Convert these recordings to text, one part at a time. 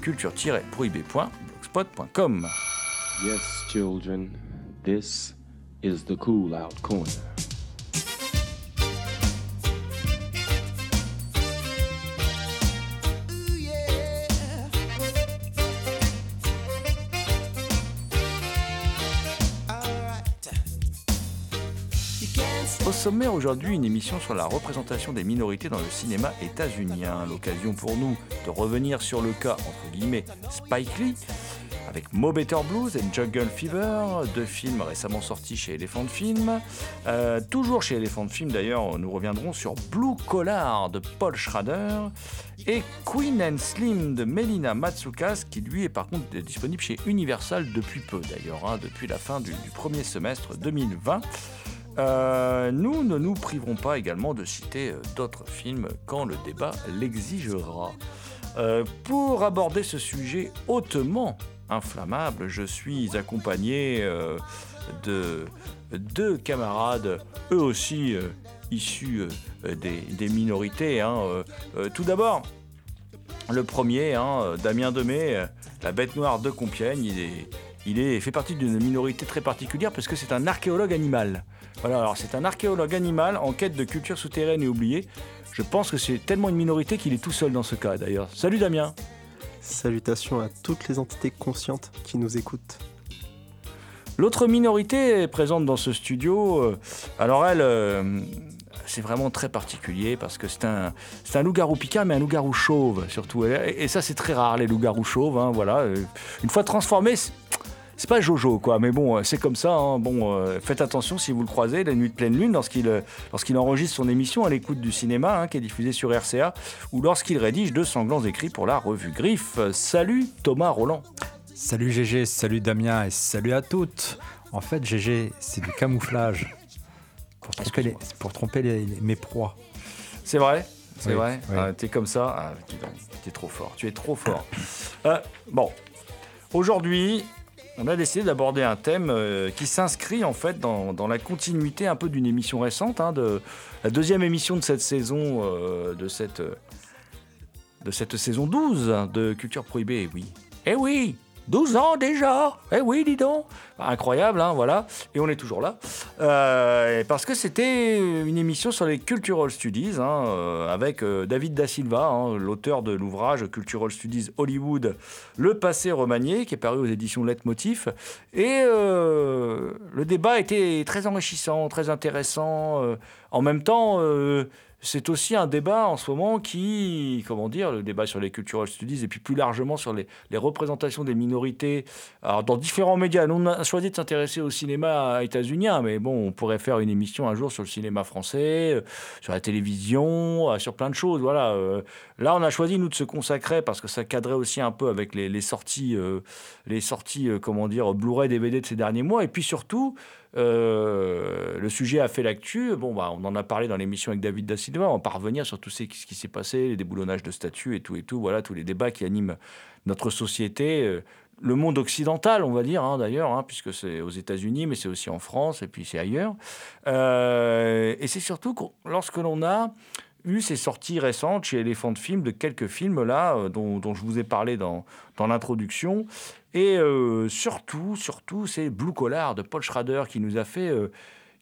culture-prohibée.blogspot.com. Yes, children, this is the cool out corner. Sommaire aujourd'hui, une émission sur la représentation des minorités dans le cinéma états-unien. L'occasion pour nous de revenir sur le cas, entre guillemets, Spike Lee, avec Mo Better Blues et Jungle Fever, deux films récemment sortis chez Elephant Film. Euh, toujours chez Elephant Film d'ailleurs, nous reviendrons sur Blue Collar de Paul Schrader et Queen and Slim de Melina Matsoukas, qui lui est par contre disponible chez Universal depuis peu d'ailleurs, hein, depuis la fin du, du premier semestre 2020. Euh, nous ne nous priverons pas également de citer euh, d'autres films quand le débat l'exigera. Euh, pour aborder ce sujet hautement inflammable, je suis accompagné de deux camarades, eux aussi issus des, minorités. hein. Tout d'abord, le premier, hein, Damien Demey, euh, la bête noire de Compiègne, il est, fait partie d'une minorité très particulière parce que c'est un archéologue animal. Voilà, alors c'est un archéologue animal en quête de culture souterraine et oubliée. Je pense que c'est tellement une minorité qu'il est tout seul dans ce cas d'ailleurs. Salut Damien Salutations à toutes les entités conscientes qui nous écoutent. L'autre minorité est présente dans ce studio. euh, Alors elle, euh, c'est vraiment très particulier parce que c'est un, c'est un loup-garou picard, mais un loup-garou chauve surtout. Et, et ça, c'est très rare les loups-garous chauves. hein, voilà. Euh, Une fois transformé, c'est- pas Jojo quoi, mais bon, euh, c'est comme ça. hein. Bon, euh, faites attention si vous le croisez la nuit de pleine lune lorsqu'il euh, lorsqu'il enregistre son émission à l'écoute du cinéma, hein, qui est diffusée sur RCA, ou lorsqu'il rédige de sanglants écrits pour la revue Griffe. Salut Thomas Roland. Salut GG, salut Damien et salut à toutes. En fait, GG, c'est du camouflage pour tromper, les, pour tromper les- les- mes proies. C'est vrai C'est Oui, vrai oui. Ah, T'es comme ça ah, dis donc, T'es trop fort. Tu es trop fort. Euh, bon, aujourd'hui, on a décidé d'aborder un thème euh, qui s'inscrit en fait dans, la continuité un peu d'une émission récente, hein, de la deuxième émission de cette saison, euh, de cette euh, de cette saison 12 hein, de Culture Prohibée. Oui. Eh oui 12 ans déjà Eh oui, dis donc Incroyable, hein, voilà. Et on est toujours là. Euh, parce que c'était une émission sur les Cultural Studies, hein, euh, avec euh, David Da Silva, hein, l'auteur de l'ouvrage Cultural Studies Hollywood, Le passé remanié, qui est paru aux éditions Leitmotiv. Et le débat était très enrichissant, très intéressant. en même temps, c'est aussi un débat en ce moment qui, comment dire, le débat sur les cultural studies et puis plus largement sur les, représentations des minorités alors, dans différents médias. Nous, on a choisi de s'intéresser au cinéma états-unien, mais bon, on pourrait faire une émission un jour sur le cinéma français, euh, sur la télévision, euh, sur plein de choses. Voilà. euh. Là, on a choisi, nous, de se consacrer parce que ça cadrait aussi un peu avec les, sorties, les sorties comment dire, Blu-ray, DVD de ces derniers mois. Et puis surtout, euh, le sujet a fait l'actu. Bon, bah, on en a parlé dans l'émission avec David Da Silva. On va revenir sur tout ce qui s'est passé, les déboulonnages de statuts et tout et tout. Voilà, tous les débats qui animent notre société, euh, le monde occidental, on va dire hein, d'ailleurs, hein, puisque c'est aux États-Unis, mais c'est aussi en France et puis c'est ailleurs. Euh, et c'est surtout lorsque l'on a eu ces sorties récentes chez Elephant Film de quelques films là dont, je vous ai parlé dans l'introduction et euh, surtout surtout c'est Blue Collar de Paul Schrader qui nous a fait euh,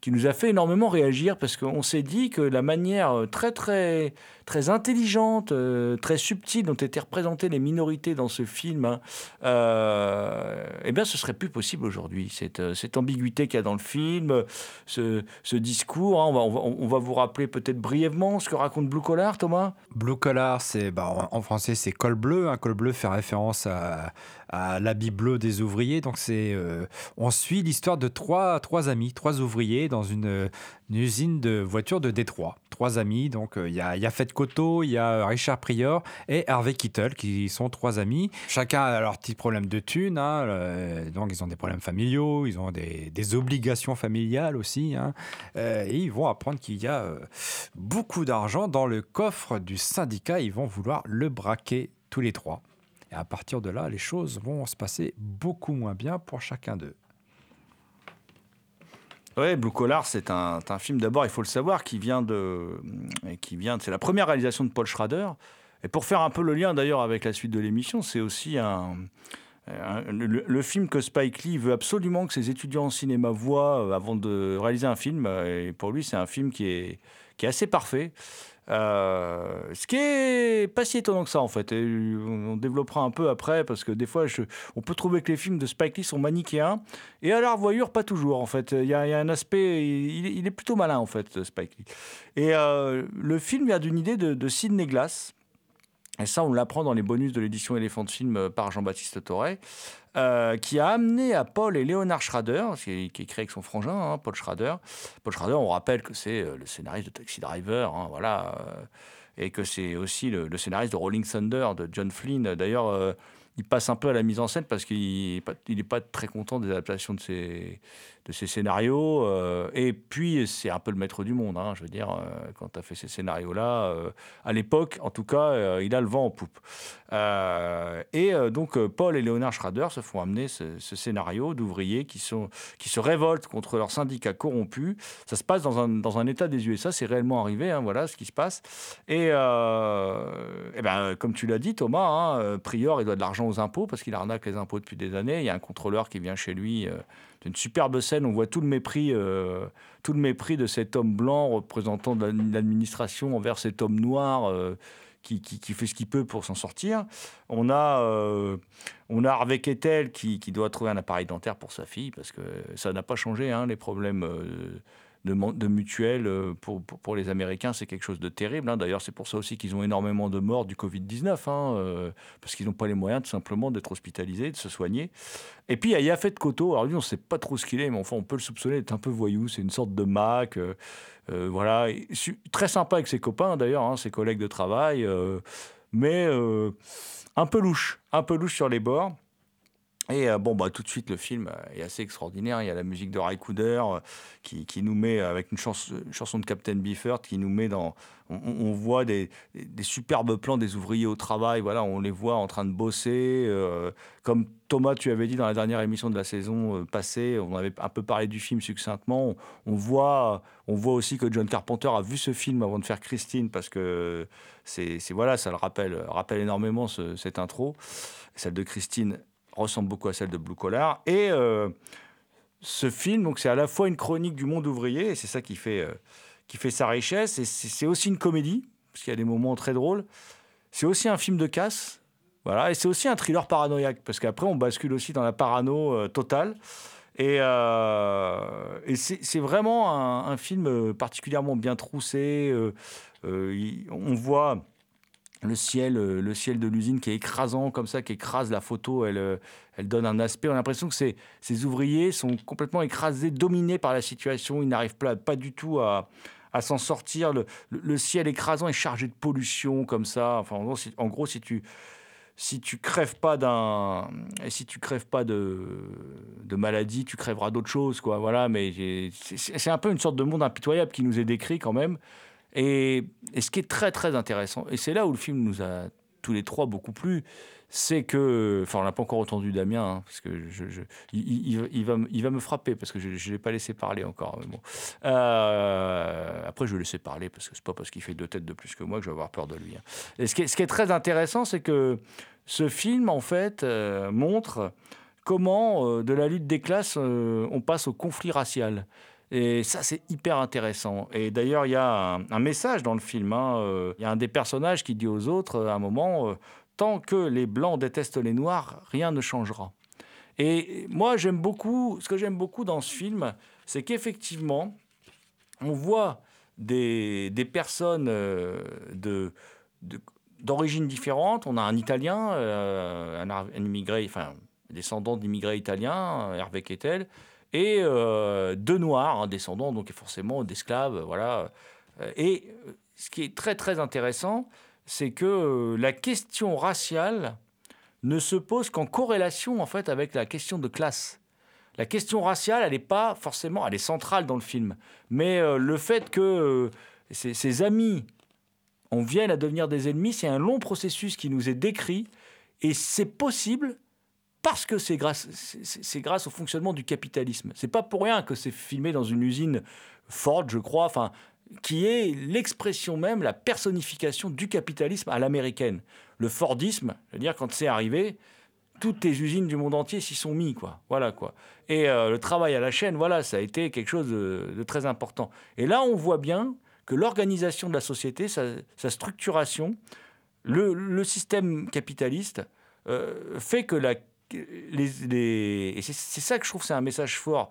qui nous a fait énormément réagir parce qu'on s'est dit que la manière euh, très très très intelligente, euh, très subtile dont étaient représentées les minorités dans ce film, hein, euh, eh bien, ce serait plus possible aujourd'hui. Cette, euh, cette ambiguïté qu'il y a dans le film, ce, discours, hein, on, va, on, va, on, va, vous rappeler peut-être brièvement ce que raconte Blue Collar, Thomas? Blue Collar, c'est bah, en, français c'est col bleu. Hein. Col bleu fait référence à, à l'habit bleu des ouvriers. Donc c'est, on suit l'histoire de trois, trois amis, trois ouvriers dans une, usine de voitures de Détroit. Trois amis, donc il y a Yafet Koto, il y a Richard Prior et Harvey Kittle qui sont trois amis. Chacun a leur petit problème de thunes, hein, euh, donc ils ont des problèmes familiaux, ils ont des, des obligations familiales aussi, hein, euh, et ils vont apprendre qu'il y a euh, beaucoup d'argent dans le coffre du syndicat. Ils vont vouloir le braquer tous les trois. Et à partir de là, les choses vont se passer beaucoup moins bien pour chacun d'eux. Ouais, Blue Collar, c'est un, film d'abord, il faut le savoir, qui vient de, qui vient, c'est la première réalisation de Paul Schrader. Et pour faire un peu le lien d'ailleurs avec la suite de l'émission, c'est aussi un, le, le, film que Spike Lee veut absolument que ses étudiants en cinéma voient avant de réaliser un film. Et pour lui, c'est un film qui est, qui est assez parfait. Euh, ce qui est pas si étonnant que ça en fait. Et on développera un peu après parce que des fois je, on peut trouver que les films de Spike Lee sont manichéens et à la revoyure pas toujours en fait. Il y a, un aspect, il, est plutôt malin en fait Spike Lee. Et euh, le film vient d'une idée de, de Sidney Glass. Et ça, on l'apprend dans les bonus de l'édition Éléphant de film par Jean-Baptiste Toré, euh, qui a amené à Paul et Léonard Schrader, qui, qui est créé avec son frangin, hein, Paul Schrader. Paul Schrader, on rappelle que c'est le scénariste de Taxi Driver, hein, voilà, euh, et que c'est aussi le, scénariste de Rolling Thunder de John Flynn. D'ailleurs, euh, il passe un peu à la mise en scène parce qu'il n'est pas très content des adaptations de ses, de ses scénarios. Euh, et puis, c'est un peu le maître du monde. Hein, je veux dire, euh, quand tu as fait ces scénarios-là, euh, à l'époque, en tout cas, il a le vent en poupe. Et donc, Paul et Léonard Schrader se font amener ce, scénario d'ouvriers qui, sont, qui se révoltent contre leur syndicat corrompu. Ça se passe dans un, dans un état des USA, c'est réellement arrivé. Hein, voilà ce qui se passe. Et, et ben, comme tu l'as dit, Thomas, hein, Prior, il doit de l'argent aux impôts parce qu'il arnaque les impôts depuis des années. Il y a un contrôleur qui vient chez lui. Euh, une superbe scène, on voit tout le mépris, euh, tout le mépris de cet homme blanc représentant l'administration envers cet homme noir euh, qui, fait ce qu'il peut pour s'en sortir. On a, euh, on a Harvey Kettel qui, qui, doit trouver un appareil dentaire pour sa fille parce que ça n'a pas changé, hein, les problèmes. Euh, de, de mutuelles pour, pour, pour, les Américains, c'est quelque chose de terrible. Hein. D'ailleurs, c'est pour ça aussi qu'ils ont énormément de morts du Covid-19, hein, euh, parce qu'ils n'ont pas les moyens tout simplement d'être hospitalisés, de se soigner. Et puis, il y a Yafet Koto. Alors lui, on ne sait pas trop ce qu'il est, mais enfin, on peut le soupçonner d'être un peu voyou. C'est une sorte de Mac. Euh, euh, voilà. Très sympa avec ses copains, d'ailleurs, hein, ses collègues de travail, euh, mais euh, un peu louche. Un peu louche sur les bords. Et euh, bon, bah, tout de suite, le film est assez extraordinaire. Il y a la musique de Ray Cooder euh, qui, nous met, avec une, chans une, chanson de Captain Beefheart, qui nous met dans. On, voit des, superbes plans des ouvriers au travail. Voilà, on les voit en train de bosser. Euh, comme Thomas, tu avais dit dans la dernière émission de la saison passée, on avait un peu parlé du film succinctement. On, voit, on voit aussi que John Carpenter a vu ce film avant de faire Christine, parce que c'est voilà, ça le rappelle, rappelle énormément ce, cette intro. Celle de Christine ressemble beaucoup à celle de Blue Collar. Et euh, ce film, donc c'est à la fois une chronique du monde ouvrier, et c'est ça qui fait, euh, qui fait sa richesse, et c'est aussi une comédie, parce qu'il y a des moments très drôles. C'est aussi un film de casse, voilà, et c'est aussi un thriller paranoïaque, parce qu'après on bascule aussi dans la parano euh, totale. Et, c'est vraiment un, un, film particulièrement bien troussé. On voit le ciel, le ciel de l'usine qui est écrasant comme ça, qui écrase la photo, elle, elle donne un aspect. On a l'impression que ces, ces, ouvriers sont complètement écrasés, dominés par la situation. Ils n'arrivent pas, pas du tout à, à s'en sortir. Le, le, ciel écrasant est chargé de pollution comme ça. Enfin, en gros, si, tu si tu crèves pas d'un si tu crèves pas de, de maladie, tu crèveras d'autres choses, quoi. Voilà, mais c'est un peu une sorte de monde impitoyable qui nous est décrit quand même. Et, ce qui est très très intéressant, et c'est là où le film nous a tous les trois beaucoup plu, c'est que, enfin on n'a pas encore entendu Damien, hein, parce que il, va, me frapper, parce que je ne l'ai pas laissé parler encore. Euh, après je vais laisser parler, parce que c'est pas parce qu'il fait deux têtes de plus que moi que je vais avoir peur de lui. Hein. Et ce qui, est, très intéressant, c'est que ce film, en fait, euh, montre comment euh, de la lutte des classes, on passe au conflit racial. Et ça, c'est hyper intéressant. Et d'ailleurs, il y a un, message dans le film. hein. Euh, Il y a un des personnages qui dit aux autres, euh, à un moment, euh, tant que les Blancs détestent les Noirs, rien ne changera. Et moi, j'aime beaucoup, ce que j'aime beaucoup dans ce film, c'est qu'effectivement, on voit des, personnes de, d'origines différentes. On a un Italien, un, un immigré, enfin, descendant d'immigrés italiens, Hervé Kettel, et euh, deux Noirs, hein, descendants donc forcément d'esclaves, voilà. Euh, Et euh, ce qui est très très intéressant, c'est que euh, la question raciale ne se pose qu'en corrélation en fait avec la question de classe. La question raciale, elle n'est pas forcément, elle est centrale dans le film, mais euh, le fait que euh, ses, ses amis en viennent à devenir des ennemis, c'est un long processus qui nous est décrit, et c'est possible parce que c'est grâce, c'est- grâce au fonctionnement du capitalisme. C'est pas pour rien que c'est filmé dans une usine Ford, je crois, enfin, qui est l'expression même, la personnification du capitalisme à l'américaine. Le Fordisme, je veux dire, quand c'est arrivé, toutes les usines du monde entier s'y sont mis, quoi. Voilà, quoi. Et euh, le travail à la chaîne, voilà, ça a été quelque chose de, très important. Et là, on voit bien que l'organisation de la société, sa, structuration, le, le système capitaliste euh, fait que la, et c'est c'est ça que je trouve c'est un message fort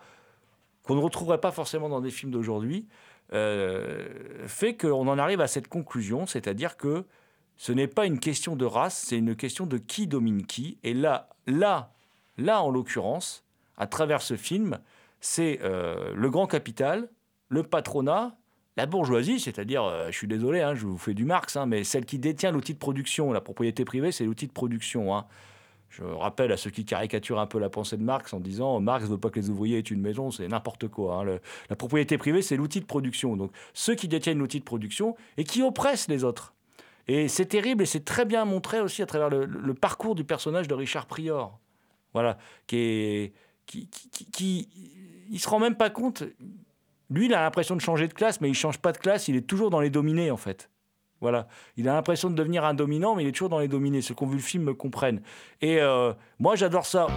qu'on ne retrouverait pas forcément dans des films d'aujourd'hui, euh, fait qu'on en arrive à cette conclusion, c'est-à-dire que ce n'est pas une question de race, c'est une question de qui domine qui. Et là, là, là, en l'occurrence, à travers ce film, c'est euh, le grand capital, le patronat, la bourgeoisie, c'est-à-dire, euh, je suis désolé, hein, je vous fais du Marx, hein, mais celle qui détient l'outil de production, la propriété privée, c'est l'outil de production. hein. Je rappelle à ceux qui caricaturent un peu la pensée de Marx en disant Marx ne veut pas que les ouvriers aient une maison, c'est n'importe quoi. hein. La propriété privée, c'est l'outil de production. Donc ceux qui détiennent l'outil de production et qui oppressent les autres. Et c'est terrible et c'est très bien montré aussi à travers le, parcours du personnage de Richard Prior. Voilà, qui est. Qui- il se rend même pas compte. Lui, il a l'impression de changer de classe, mais il change pas de classe, il est toujours dans les dominés en fait. Voilà. Il a l'impression de devenir un dominant, mais il est toujours dans les dominés. Ceux qui ont vu le film me comprennent. Et euh, moi, j'adore ça.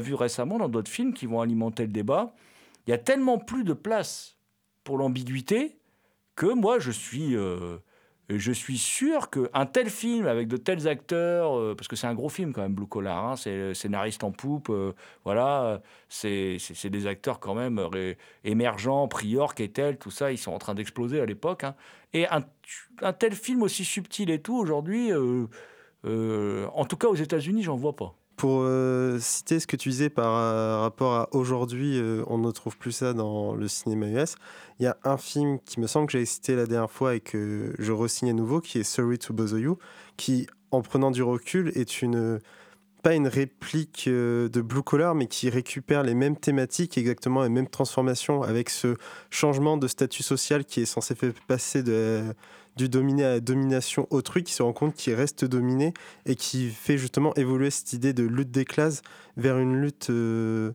Vu récemment dans d'autres films qui vont alimenter le débat, il y a tellement plus de place pour l'ambiguïté que moi je suis, euh, je suis sûr qu'un tel film avec de tels acteurs, euh, parce que c'est un gros film quand même, Blue Collar, hein, c'est scénariste en poupe, euh, voilà, c'est des acteurs quand même émergents, Prior, Kettel, tout ça, ils sont en train d'exploser à l'époque. hein. Et un, un tel film aussi subtil et tout, aujourd'hui, en tout cas aux États-Unis, j'en vois pas. Pour euh, citer ce que tu disais par euh, rapport à aujourd'hui, euh, on ne trouve plus ça dans le cinéma US. Il y a un film qui me semble que j'avais cité la dernière fois et que je resigne à nouveau, qui est Sorry to Bother You, qui, en prenant du recul, est une pas une réplique de Blue Collar, mais qui récupère les mêmes thématiques, exactement les mêmes transformations, avec ce changement de statut social qui est censé faire passer de, du dominé à la domination autrui, qui se rend compte qu'il reste dominé et qui fait justement évoluer cette idée de lutte des classes vers une lutte euh,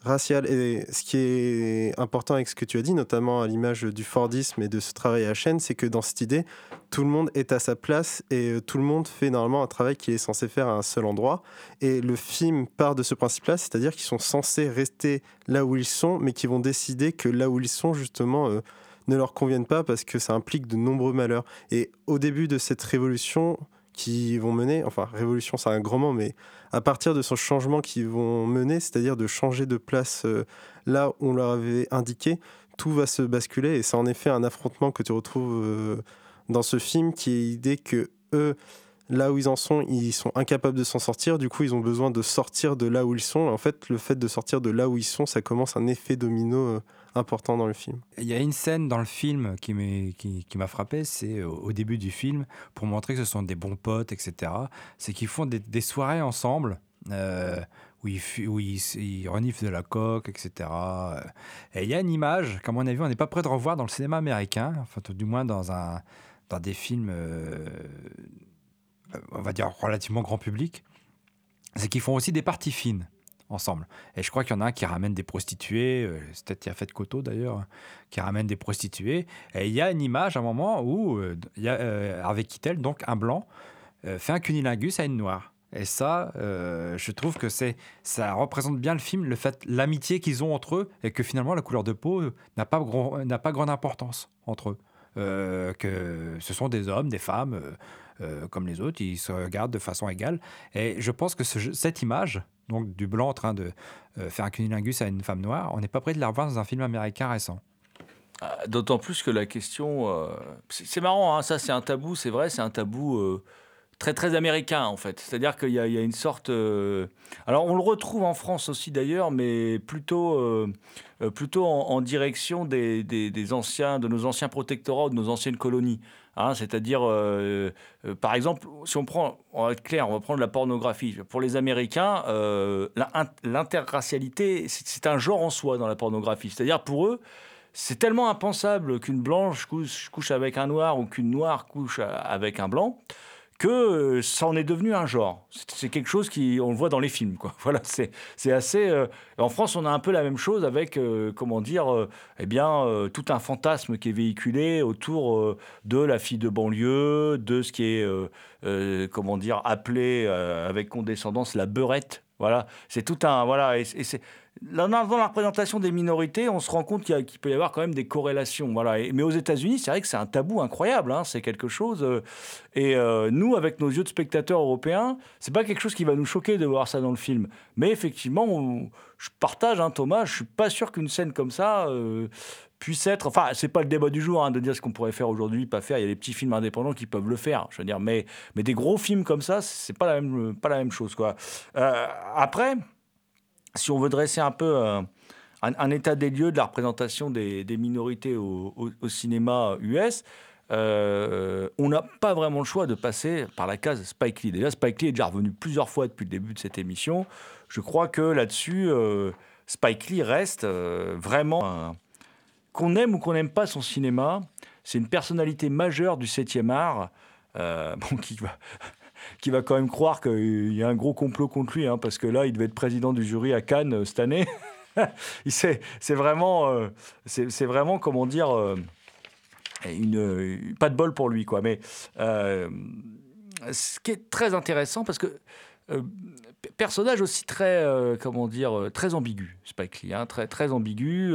raciale. Et ce qui est important avec ce que tu as dit, notamment à l'image du Fordisme et de ce travail à chaîne, c'est que dans cette idée, tout le monde est à sa place et euh, tout le monde fait normalement un travail qu'il est censé faire à un seul endroit. Et le film part de ce principe-là, c'est-à-dire qu'ils sont censés rester là où ils sont, mais qui vont décider que là où ils sont, justement, euh, ne leur conviennent pas parce que ça implique de nombreux malheurs. Et au début de cette révolution qui vont mener, enfin révolution c'est un grand mot, mais à partir de ce changement qu'ils vont mener, c'est-à-dire de changer de place euh, là où on leur avait indiqué, tout va se basculer et c'est en effet un affrontement que tu retrouves euh, dans ce film qui est l'idée que eux, là où ils en sont, ils sont incapables de s'en sortir, du coup ils ont besoin de sortir de là où ils sont. En fait, le fait de sortir de là où ils sont, ça commence un effet domino euh, important dans le film. Il y a une scène dans le film qui m'a frappé, c'est euh, au début du film, pour montrer que ce sont des bons potes, etc. C'est qu'ils font des, soirées ensemble, euh, où, ils, où reniflent de la coque, etc. Euh, Et il y a une image qu'à mon avis, on n'est pas prêt de revoir dans le cinéma américain, enfin du moins dans, des films, on va dire, relativement grand public. C'est qu'ils font aussi des parties fines ensemble. Et je crois qu'il y en a un qui ramène des prostituées, euh, c'est peut-être Yafet Koto d'ailleurs, qui ramène des prostituées. Et il y a une image à un moment où euh, il y a euh, Keitel, donc un blanc, euh, fait un cunilingus à une noire. Et ça, je trouve que c'est, ça représente bien le film, le fait, l'amitié qu'ils ont entre eux, et que finalement la couleur de peau n'a pas, n'a pas grande importance entre eux. Que ce sont des hommes, des femmes, euh, comme les autres, ils se regardent de façon égale. Et je pense que ce- cette image, donc du blanc en train de euh, faire un cunilingus à une femme noire, on n'est pas prêt de la revoir dans un film américain récent. Ah, D'autant plus que la question. euh, c'est marrant, hein, ça c'est un tabou, c'est vrai, c'est un tabou très très américain en fait. C'est-à-dire qu'il y, a- une sorte. euh, alors on le retrouve en France aussi d'ailleurs, mais plutôt, euh, euh, plutôt en, direction des, des- anciens, de nos anciens protectorats de nos anciennes colonies. Hein, C'est-à-dire, par exemple, si on prend, on va être clair, on va prendre la pornographie. Pour les Américains, l'interracialité, c'est un genre en soi dans la pornographie. C'est-à-dire pour eux, c'est tellement impensable qu'une blanche couche, couche avec un noir ou qu'une noire couche avec un blanc que euh, ça en est devenu un genre. C'est quelque chose qui, on le voit dans les films, quoi. Voilà, c'est assez. euh, En France, on a un peu la même chose avec, euh, comment dire, eh bien, tout un fantasme qui est véhiculé autour de la fille de banlieue, de ce qui est, comment dire, appelé avec condescendance la beurette. Voilà, c'est tout un. Voilà, et, et dans la représentation des minorités, on se rend compte qu'il peut y avoir quand même des corrélations. Voilà. Mais aux États-Unis, c'est vrai que c'est un tabou incroyable. hein, c'est quelque chose. euh, et euh, nous, avec nos yeux de spectateurs européens, c'est pas quelque chose qui va nous choquer de voir ça dans le film. Mais effectivement, je partage, hein, Thomas. Je suis pas sûr qu'une scène comme ça euh, puisse être. Enfin, c'est pas le débat du jour hein, de dire ce qu'on pourrait faire aujourd'hui, pas faire. Il y a des petits films indépendants qui peuvent le faire. Je veux dire, mais mais des gros films comme ça, c'est pas la même pas la même chose, quoi. Après si on veut dresser un peu euh, un, état des lieux de la représentation des, minorités au, cinéma US, euh, on n'a pas vraiment le choix de passer par la case Spike Lee. Déjà, Spike Lee est déjà revenu plusieurs fois depuis le début de cette émission. Je crois que là-dessus, euh, Spike Lee reste vraiment qu'on aime ou qu'on n'aime pas son cinéma. C'est une personnalité majeure du 7e art. bon, qui va, qui va quand même croire qu'il y a un gros complot contre lui, hein, parce que là, il devait être président du jury à Cannes euh, cette année. C'est vraiment, euh, c'est vraiment, comment dire, euh, pas de bol pour lui, quoi. Mais ce qui est très intéressant, parce que personnage aussi très, comment dire, très ambigu, Spike Lee, hein, très, très ambigu.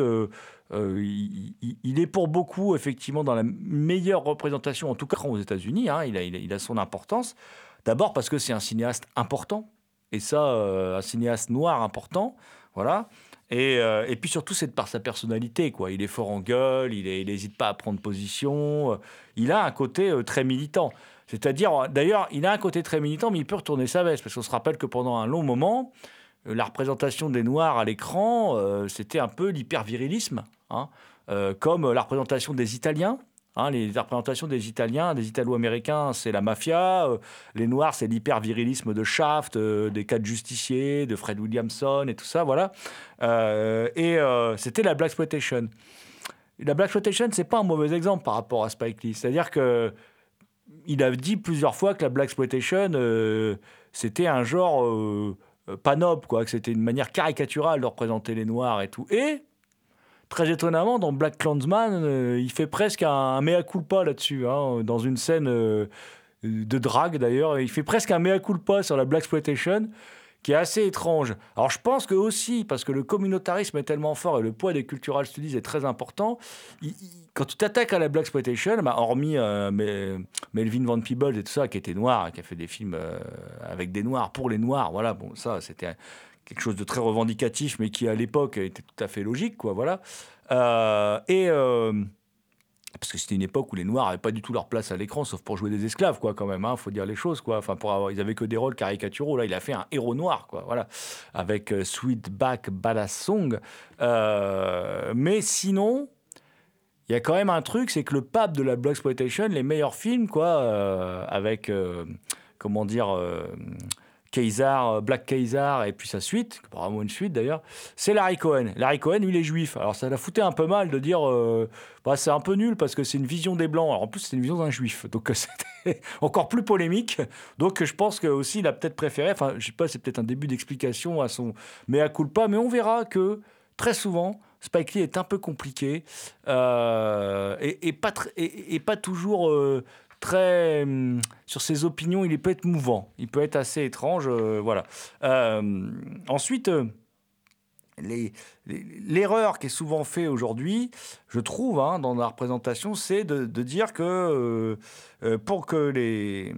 il, est pour beaucoup, effectivement, dans la meilleure représentation, en tout cas aux États-Unis. hein, il a- il a son importance. D'abord parce que c'est un cinéaste important, et ça, euh, un cinéaste noir important, voilà. Et, euh, et puis surtout, c'est par sa personnalité, quoi. Il est fort en gueule, il n'hésite pas à prendre position. euh, Il a un côté très militant. C'est-à-dire, d'ailleurs, il a un côté très militant, mais il peut retourner sa veste, parce qu'on se rappelle que pendant un long moment, la représentation des Noirs à l'écran, c'était un peu l'hypervirilisme, hein, comme la représentation des Italiens. Hein, les représentations des Italiens, des Italo-Américains, c'est la mafia. euh, les Noirs, c'est l'hypervirilisme de Shaft, euh, des quatre justiciers, de Fred Williamson et tout ça, voilà. Euh, et euh, c'était la Black Exploitation. La Black Exploitation, c'est pas un mauvais exemple par rapport à Spike Lee. C'est-à-dire que il a dit plusieurs fois que la Black Exploitation, c'était un genre pas noble, quoi, que c'était une manière caricaturale de représenter les Noirs et tout. Et très étonnamment, dans Black Clansman, euh, il fait presque un, mea culpa là-dessus, hein, dans une scène euh, de drague d'ailleurs. Il fait presque un mea culpa sur la Black Exploitation qui est assez étrange. Alors je pense que aussi, parce que le communautarisme est tellement fort et le poids des cultural studies est très important, quand tu t'attaques à la Black Exploitation, bah, hormis euh, Mel- Melvin Van Peebles et tout ça, qui était noir, qui a fait des films avec des noirs, pour les noirs, voilà, bon, ça c'était quelque chose de très revendicatif, mais qui à l'époque était tout à fait logique, quoi, voilà. Euh, et... euh, parce que c'était une époque où les Noirs n'avaient pas du tout leur place à l'écran, sauf pour jouer des esclaves, quoi, quand même. Il faut dire les choses, quoi. Enfin, pour avoir, ils avaient que des rôles caricaturaux. Là, il a fait un héros noir, quoi. Voilà, avec euh, Sweet Back Badass Song. Euh, mais sinon, il y a quand même un truc, c'est que le pape de la Black Exploitation, les meilleurs films, quoi, avec comment dire. Kaiser, euh, Black Kaiser et puis sa suite, apparemment une suite d'ailleurs, c'est Larry Cohen. Larry Cohen, lui, il est juif. Alors ça l'a fouté un peu mal de dire, euh, bah, c'est un peu nul parce que c'est une vision des blancs. Alors en plus, c'est une vision d'un juif, donc euh, c'était encore plus polémique. Donc je pense que aussi il a peut-être préféré, enfin je sais pas, c'est peut-être un début d'explication à son mea culpa, mais on verra que très souvent. Spike Lee est un peu compliqué et, pas toujours très hum, sur ses opinions. Il peut être mouvant, il peut être assez étrange, euh, voilà. Euh, ensuite, euh, l'erreur qui est souvent faite aujourd'hui, je trouve, hein, dans la représentation, c'est de, dire que pour que les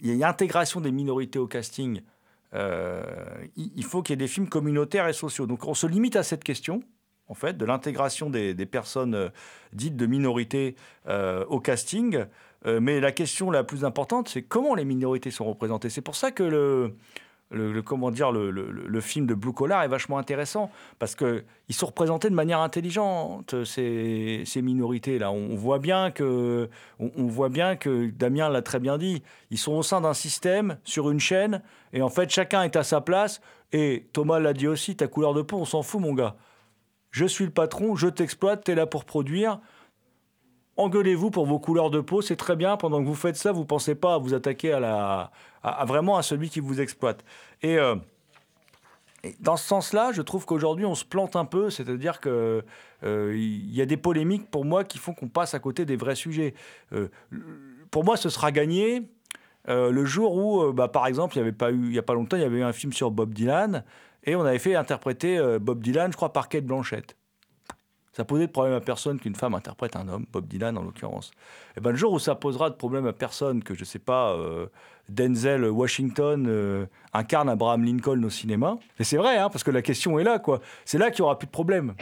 il y ait intégration des minorités au casting, il faut qu'il y ait des films communautaires et sociaux. Donc on se limite à cette question, en fait, de l'intégration des, personnes dites de minorité au casting. Euh, mais la question la plus importante, c'est comment les minorités sont représentées. C'est pour ça que le, comment dire, le, film de Blue Collar est vachement intéressant parce que ils sont représentés de manière intelligente ces, minorités là. On, voit bien que, on voit bien que Damien l'a très bien dit. Ils sont au sein d'un système sur une chaîne et en fait chacun est à sa place. Et Thomas l'a dit aussi, ta couleur de peau, on s'en fout mon gars. Je suis le patron, je t'exploite, t'es là pour produire. Engueulez-vous pour vos couleurs de peau, c'est très bien. Pendant que vous faites ça, vous pensez pas à vous attaquer à la, à, vraiment à celui qui vous exploite. Et, euh, et dans ce sens-là, je trouve qu'aujourd'hui, on se plante un peu. C'est-à-dire que euh, il y a des polémiques pour moi qui font qu'on passe à côté des vrais sujets. Euh, pour moi, ce sera gagné. le jour où, bah, par exemple, il y avait pas eu, il y a pas longtemps, il y avait eu un film sur Bob Dylan et on avait fait interpréter Bob Dylan, je crois, par Kate Blanchett. Ça posait de problème à personne qu'une femme interprète un homme, Bob Dylan en l'occurrence. Et ben le jour où ça posera de problème à personne que je sais pas euh, Denzel Washington euh, incarne Abraham Lincoln au cinéma, et c'est vrai hein, parce que la question est là quoi. C'est là qu'il y aura plus de problème.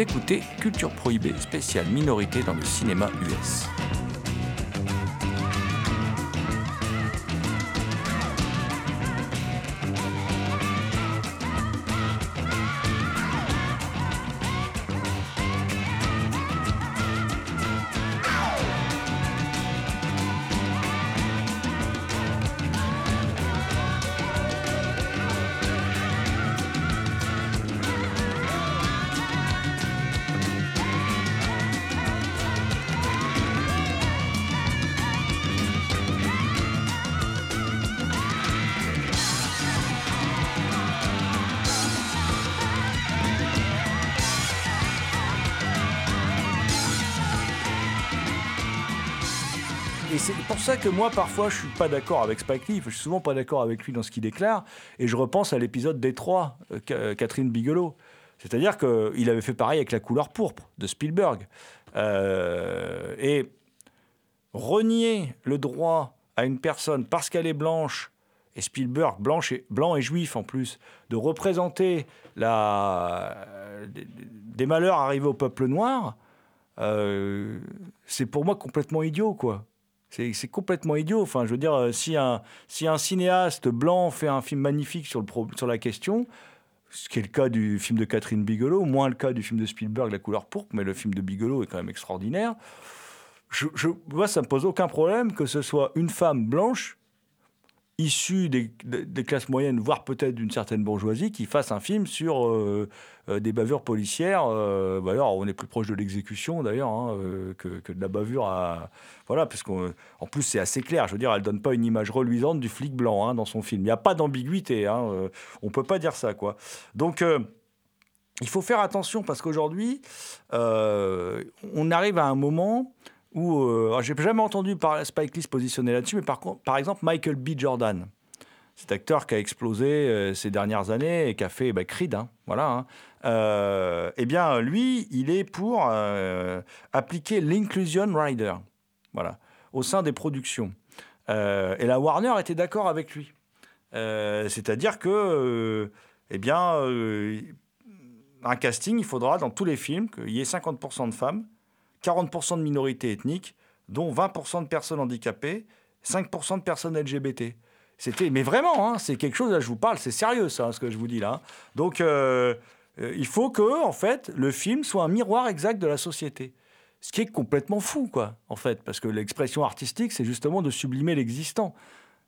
Écoutez Culture Prohibée spéciale minorité dans le cinéma US. Que moi, parfois, je suis pas d'accord avec Spike Lee. Je suis souvent pas d'accord avec lui dans ce qu'il déclare. Et je repense à l'épisode Détroit, euh, Ca- Catherine Bigelow. C'est-à-dire qu'il avait fait pareil avec La couleur pourpre de Spielberg. Euh, et renier le droit à une personne parce qu'elle est blanche, et Spielberg, blanche et, blanc et juif en plus, de représenter euh, des, des malheurs arrivés au peuple noir, euh, c'est pour moi complètement idiot, quoi. C'est complètement idiot. Enfin, je veux dire, euh, si un, cinéaste blanc fait un film magnifique sur, le sur la question, ce qui est le cas du film de Catherine Bigelow, moins le cas du film de Spielberg, La couleur pourpre, mais le film de Bigelow est quand même extraordinaire. Je, je, ça me pose aucun problème que ce soit une femme blanche issue des, classes moyennes, voire peut-être d'une certaine bourgeoisie, qui fasse un film sur euh, euh, des bavures policières. euh, bah alors, on est plus proche de l'exécution d'ailleurs hein, euh, que, de la bavure à voilà, parce qu'en en plus c'est assez clair. Je veux dire, elle donne pas une image reluisante du flic blanc hein, dans son film. Il n'y a pas d'ambiguïté. Hein, euh, on peut pas dire ça, quoi. Donc il faut faire attention parce qu'aujourd'hui, on arrive à un moment où euh, j'ai jamais entendu par Spike Lee se positionner là-dessus, mais par par exemple Michael B. Jordan, cet acteur qui a explosé euh, ces dernières années et qui a fait bah, Creed, hein, voilà. hein. Euh, eh bien, lui, il est pour euh, appliquer l'inclusion rider, voilà, au sein des productions. Et la Warner était d'accord avec lui. C'est-à-dire que, eh bien, un casting, il faudra dans tous les films qu'il y ait 50% de femmes, 40% de minorités ethniques, dont 20% de personnes handicapées, 5% de personnes LGBT. C'était, mais vraiment, hein, c'est quelque chose, là je vous parle, c'est sérieux ça, ce que je vous dis là. hein. Donc, euh, euh, il faut que, en fait, le film soit un miroir exact de la société. Ce qui est complètement fou, quoi, en fait, parce que l'expression artistique, c'est justement de sublimer l'existant.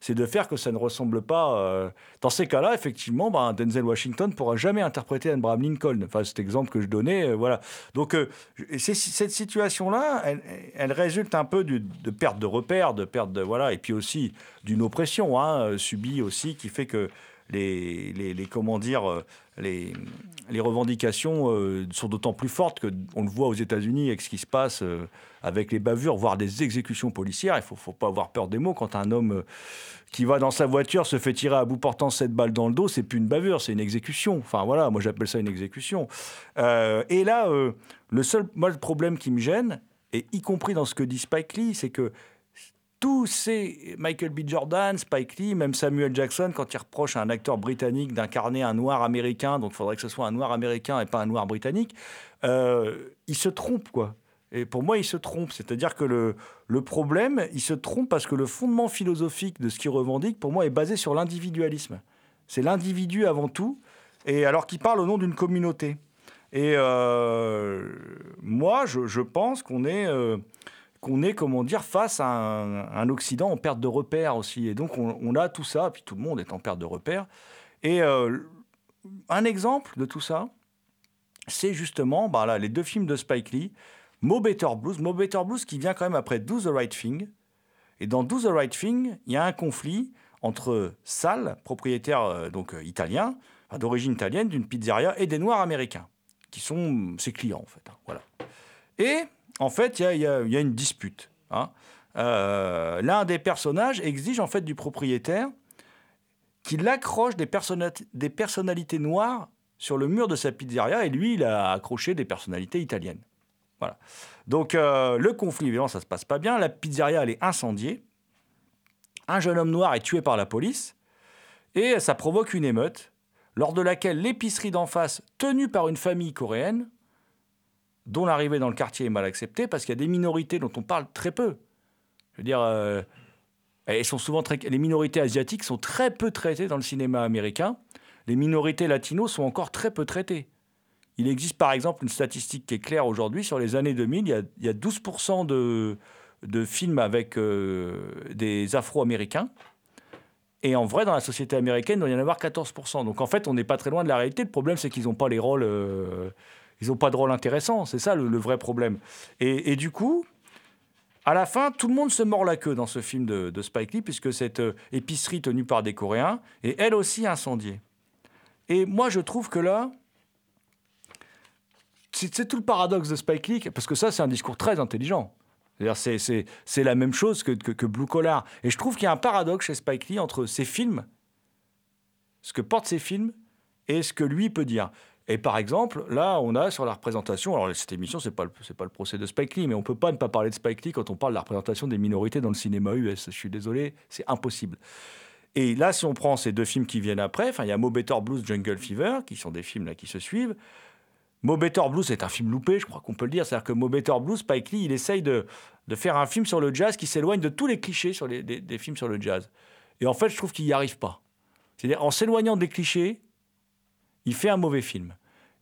C'est de faire que ça ne ressemble pas. euh, Dans ces cas-là, effectivement, ben, Denzel Washington ne pourra jamais interpréter Abraham Lincoln. Enfin, cet exemple que je donnais, euh, voilà. Donc, euh, cette situation-là, elle, résulte un peu de perte de repères, de perte de voilà, et puis aussi d'une oppression hein, subie aussi, qui fait que les, les, les- comment dire, euh, les, les revendications euh, sont d'autant plus fortes que on le voit aux États-Unis avec ce qui se passe euh, avec les bavures, voire des exécutions policières. Il faut, faut pas avoir peur des mots quand un homme qui va dans sa voiture se fait tirer à bout portant sept balles dans le dos, c'est plus une bavure, c'est une exécution. Enfin voilà, moi j'appelle ça une exécution. Et là, le seul moi, le problème qui me gêne, et y compris dans ce que dit Spike Lee, c'est que tous ces Michael B. Jordan, Spike Lee, même Samuel Jackson, quand il reproche à un acteur britannique d'incarner un noir américain, donc il faudrait que ce soit un noir américain et pas un noir britannique, euh, il se trompe, quoi. Et pour moi, il se trompe. C'est-à-dire que le, problème, il se trompe parce que le fondement philosophique de ce qu'il revendique, pour moi, est basé sur l'individualisme. C'est l'individu avant tout, et alors qu'il parle au nom d'une communauté. Et euh, moi, je, je pense qu'on est, euh, qu'on est, comment dire, face à un, Occident en perte de repères aussi. Et donc, on, a tout ça, puis tout le monde est en perte de repères. Et euh, un exemple de tout ça, c'est justement bah là, les deux films de Spike Lee, Mo Better Blues. Mo Better Blues qui vient quand même après Do the Right Thing. Et dans Do the Right Thing, il y a un conflit entre Sal, propriétaire euh, donc euh, italien, d'origine italienne, d'une pizzeria, et des Noirs américains, qui sont ses clients en fait. hein, voilà. Et en fait, il y a, une dispute. hein. Euh, L'un des personnages exige en fait du propriétaire qu'il accroche des, personna- des personnalités noires sur le mur de sa pizzeria et lui, il a accroché des personnalités italiennes. Voilà. Donc euh, le conflit, évidemment, ça se passe pas bien. La pizzeria, est incendiée. Un jeune homme noir est tué par la police et ça provoque une émeute lors de laquelle l'épicerie d'en face, tenue par une famille coréenne, dont l'arrivée dans le quartier est mal acceptée parce qu'il y a des minorités dont on parle très peu. Je veux dire, euh, elles sont souvent très, les minorités asiatiques sont très peu traitées dans le cinéma américain. Les minorités latinos sont encore très peu traitées. Il existe par exemple une statistique qui est claire aujourd'hui sur les années 2000. Il y a, il y a 12% de, de films avec euh, des Afro-Américains. Et en vrai, dans la société américaine, il doit y en avoir 14%. Donc en fait, on n'est pas très loin de la réalité. Le problème, c'est qu'ils n'ont pas les rôles. euh, ils n'ont pas de rôle intéressant. C'est ça le, vrai problème. Et, du coup, à la fin, tout le monde se mord la queue dans ce film de, Spike Lee, puisque cette euh, épicerie tenue par des Coréens est elle aussi incendiée. Et moi, je trouve que là, c'est tout le paradoxe de Spike Lee, parce que ça, c'est un discours très intelligent. C'est la même chose que, que, que Blue Collar. Et je trouve qu'il y a un paradoxe chez Spike Lee entre ses films, ce que portent ses films, et ce que lui peut dire. Et par exemple, là, on a sur la représentation, alors cette émission, c'est pas le- pas le procès de Spike Lee, mais on peut pas ne pas parler de Spike Lee quand on parle de la représentation des minorités dans le cinéma US. Je suis désolé, c'est impossible. Et là, si on prend ces deux films qui viennent après, il y a Mo Blues, Jungle Fever, qui sont des films là qui se suivent. Mo Blues est un film loupé, je crois qu'on peut le dire. C'est-à-dire que Mo Blues, Spike Lee, il essaye de, de faire un film sur le jazz qui s'éloigne de tous les clichés sur les, des, des films sur le jazz. Et en fait, je trouve qu'il n'y arrive pas. C'est-à-dire, en s'éloignant des clichés, il fait un mauvais film.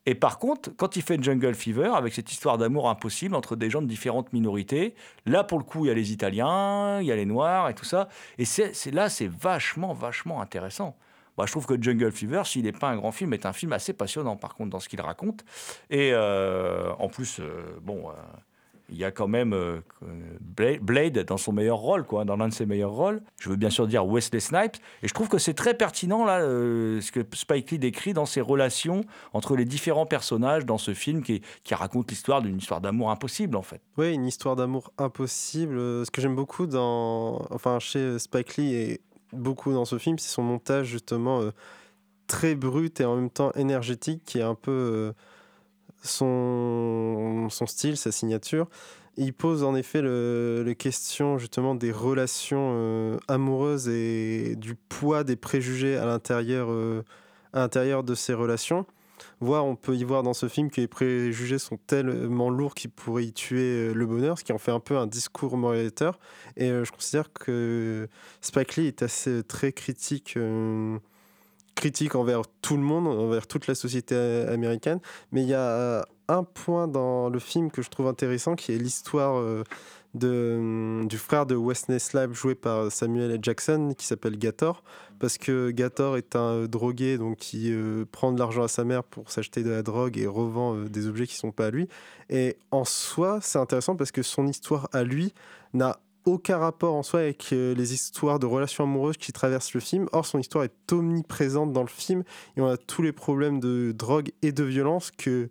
Et par contre, quand il fait Jungle Fever, avec cette histoire d'amour impossible entre des gens de différentes minorités, là, pour le coup, il y a les Italiens, il y a les Noirs et tout ça. Et c'est là, c'est vachement, vachement intéressant. Moi, je trouve que Jungle Fever, s'il n'est pas un grand film, est un film assez passionnant, par contre, dans ce qu'il raconte. Et euh, en plus, euh, bon, euh, il y a quand même euh, Bla- Blade dans son meilleur rôle, quoi, dans l'un de ses meilleurs rôles. Je veux bien sûr dire Wesley Snipes. Et je trouve que c'est très pertinent, là, euh, ce que Spike Lee décrit dans ses relations entre les différents personnages dans ce film qui, raconte l'histoire d'une histoire d'amour impossible, en fait. Oui, une histoire d'amour impossible. Ce que j'aime beaucoup dans, enfin, chez Spike Lee et beaucoup dans ce film, c'est son montage justement euh, très brut et en même temps énergétique, qui est un peu son, son style, sa signature. Il pose en effet le, le question justement des relations euh, amoureuses et du poids des préjugés à l'intérieur euh, de ces relations. Voire, on peut y voir dans ce film que les préjugés sont tellement lourds qu'ils pourraient y tuer euh, le bonheur, ce qui en fait un peu un discours moralisateur. Et je considère que Spike Lee est assez très critique, critique envers tout le monde, envers toute la société américaine. Mais il y a euh, un point dans le film que je trouve intéressant, qui est l'histoire euh, de, du frère de Wesley Snipes joué par Samuel L. Jackson, qui s'appelle Gator, parce que Gator est un euh, drogué donc qui prend de l'argent à sa mère pour s'acheter de la drogue et revend des objets qui sont pas à lui. Et en soi, c'est intéressant parce que son histoire à lui n'a aucun rapport en soi avec euh, les histoires de relations amoureuses qui traversent le film. Or, son histoire est omniprésente dans le film et on a tous les problèmes de drogue et de violence que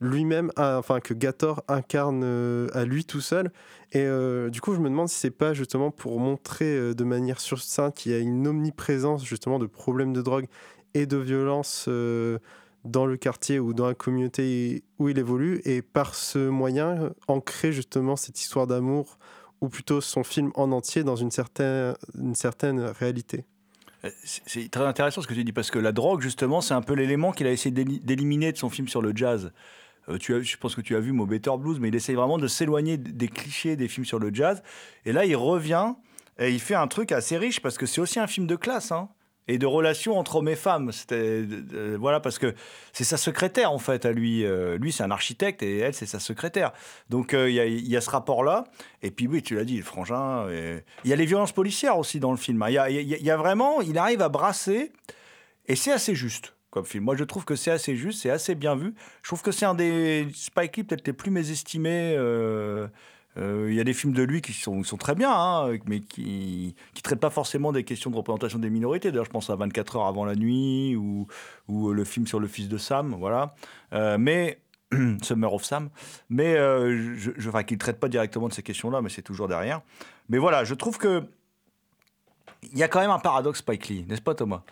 lui-même, enfin que Gator incarne euh, à lui tout seul. Et euh, du coup, je me demande si c'est pas justement pour montrer de manière succincte qu'il y a une omniprésence justement de problèmes de drogue et de violence dans le quartier ou dans la communauté où il évolue, et par ce moyen ancrer justement cette histoire d'amour ou plutôt son film en entier dans une certaine, réalité. Euh, C'est très intéressant ce que tu dis, parce que la drogue, justement, c'est un peu l'élément qu'il a essayé d'éli- d'éliminer de son film sur le jazz. Euh, tu as, je pense que tu as vu Mo Better Blues, mais il essaye vraiment de s'éloigner des clichés des films sur le jazz. Et là, il revient et il fait un truc assez riche, parce que c'est aussi un film de classe, hein, et de relations entre hommes et femmes. C'était, euh, voilà, parce que c'est sa secrétaire, en fait, à lui. Euh, lui, c'est un architecte, et elle, c'est sa secrétaire. Donc, euh, il il y a ce rapport-là. Et puis, oui, tu l'as dit, le frangin. et- Il y a les violences policières aussi dans le film. hein. Il y a, vraiment, il arrive à brasser, et c'est assez juste comme film. Moi, je trouve que c'est assez juste, c'est assez bien vu. Je trouve que c'est un des Spike Lee peut-être les plus mésestimés. Euh, euh, Il y a des films de lui qui sont, très bien, hein, mais qui ne traitent pas forcément des questions de représentation des minorités. D'ailleurs, je pense à 24 heures avant la nuit ou, ou le film sur le fils de Sam, voilà. Euh, mais Summer of Sam, mais euh, enfin, qui ne traite pas directement de ces questions-là, mais c'est toujours derrière. Mais voilà, je trouve que il y a quand même un paradoxe Spike Lee, n'est-ce pas Thomas?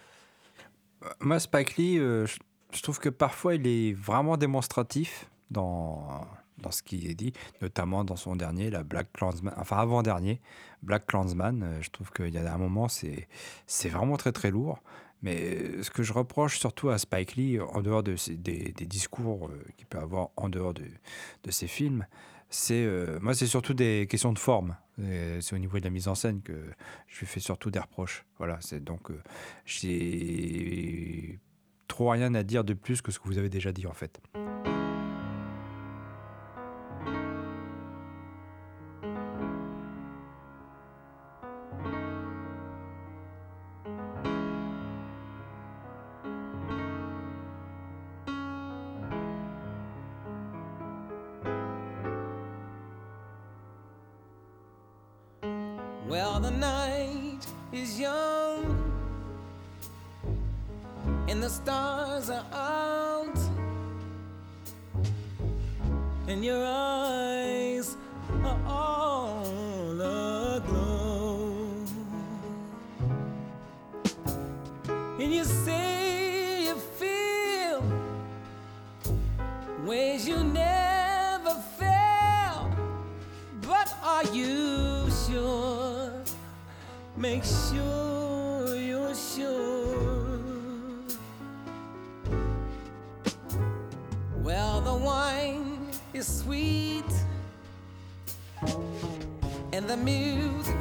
Moi, Spike Lee, euh, je trouve que parfois il est vraiment démonstratif dans, dans ce qu'il est dit, notamment dans son dernier, la Black Clansman, enfin avant-dernier, Black Clansman. euh, je trouve qu'il y a un moment, c'est vraiment très très lourd. Mais euh, ce que je reproche surtout à Spike Lee, en dehors de des, discours euh, qu'il peut avoir en dehors de, de ses films, c'est moi c'est surtout des questions de forme. C'est au niveau de la mise en scène que je lui fais surtout des reproches. Voilà, c'est donc euh, j'ai trop rien à dire de plus que ce que vous avez déjà dit en fait. Is sweet. And the music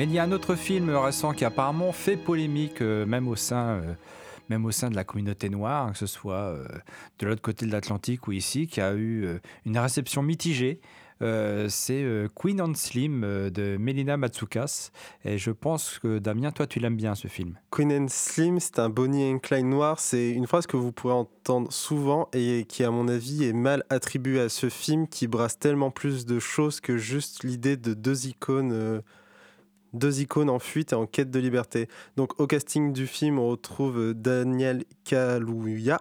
Mais il y a un autre film récent qui apparemment fait polémique, euh, même, au sein, euh, même au sein de la communauté noire, hein, que ce soit euh, de l'autre côté de l'Atlantique ou ici, qui a eu une réception mitigée. C'est Queen and Slim de Melina Matsoukas. Et je pense que Damien, toi, tu l'aimes bien ce film. Queen and Slim, c'est un Bonnie and Clyde noir. C'est une phrase que vous pourrez entendre souvent et qui, à mon avis, est mal attribuée à ce film qui brasse tellement plus de choses que juste l'idée de deux icônes, deux icônes en fuite et en quête de liberté. Donc, au casting du film, on retrouve euh, Daniel Kaluuya,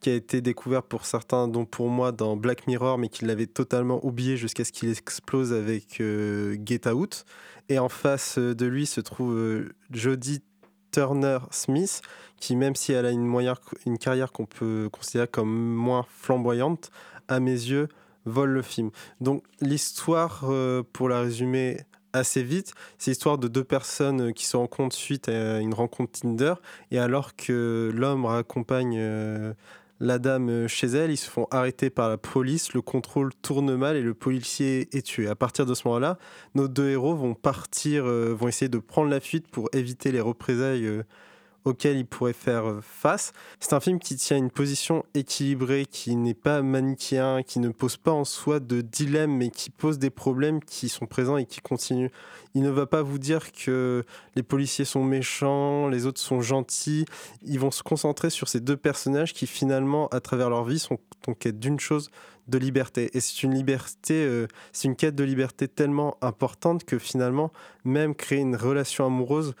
qui a été découvert pour certains, dont pour moi, dans Black Mirror, mais qui l'avait totalement oublié jusqu'à ce qu'il explose avec euh, Get Out. Et en face euh, de lui se trouve Jodie Turner Smith, qui même si elle a une, carrière qu'on peut considérer comme moins flamboyante, à mes yeux, vole le film. Donc l'histoire, pour la résumer assez vite, c'est l'histoire de deux personnes qui se rencontrent suite à une rencontre Tinder, et alors que l'homme raccompagne euh, la dame euh, chez elle, ils se font arrêter par la police, le contrôle tourne mal et le policier est tué. À partir de ce moment-là, nos deux héros vont partir, euh, vont essayer de prendre la fuite pour éviter les représailles euh, auxquelles ils pourraient faire euh, face. C'est un film qui tient une position équilibrée, qui n'est pas manichéen, qui ne pose pas en soi de dilemme, mais qui pose des problèmes qui sont présents et qui continuent. Il ne va pas vous dire que les policiers sont méchants, les autres sont gentils. Ils vont se concentrer sur ces deux personnages qui finalement, à travers leur vie, sont en quête d'une chose, de liberté. Et c'est une liberté, euh, c'est une quête de liberté tellement importante que finalement, même créer une relation amoureuse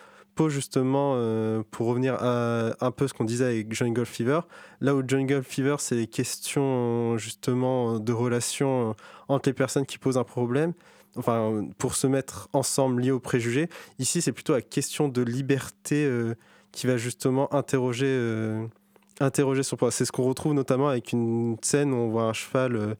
justement, euh, pour revenir à un peu ce qu'on disait avec Jungle Fever, là où Jungle Fever, c'est les questions justement de relations euh, entre les personnes qui posent un problème, enfin, pour se mettre ensemble liés aux préjugés. Ici, c'est plutôt la question de liberté euh, qui va justement interroger, euh, interroger son poids. C'est ce qu'on retrouve notamment avec une scène où on voit un cheval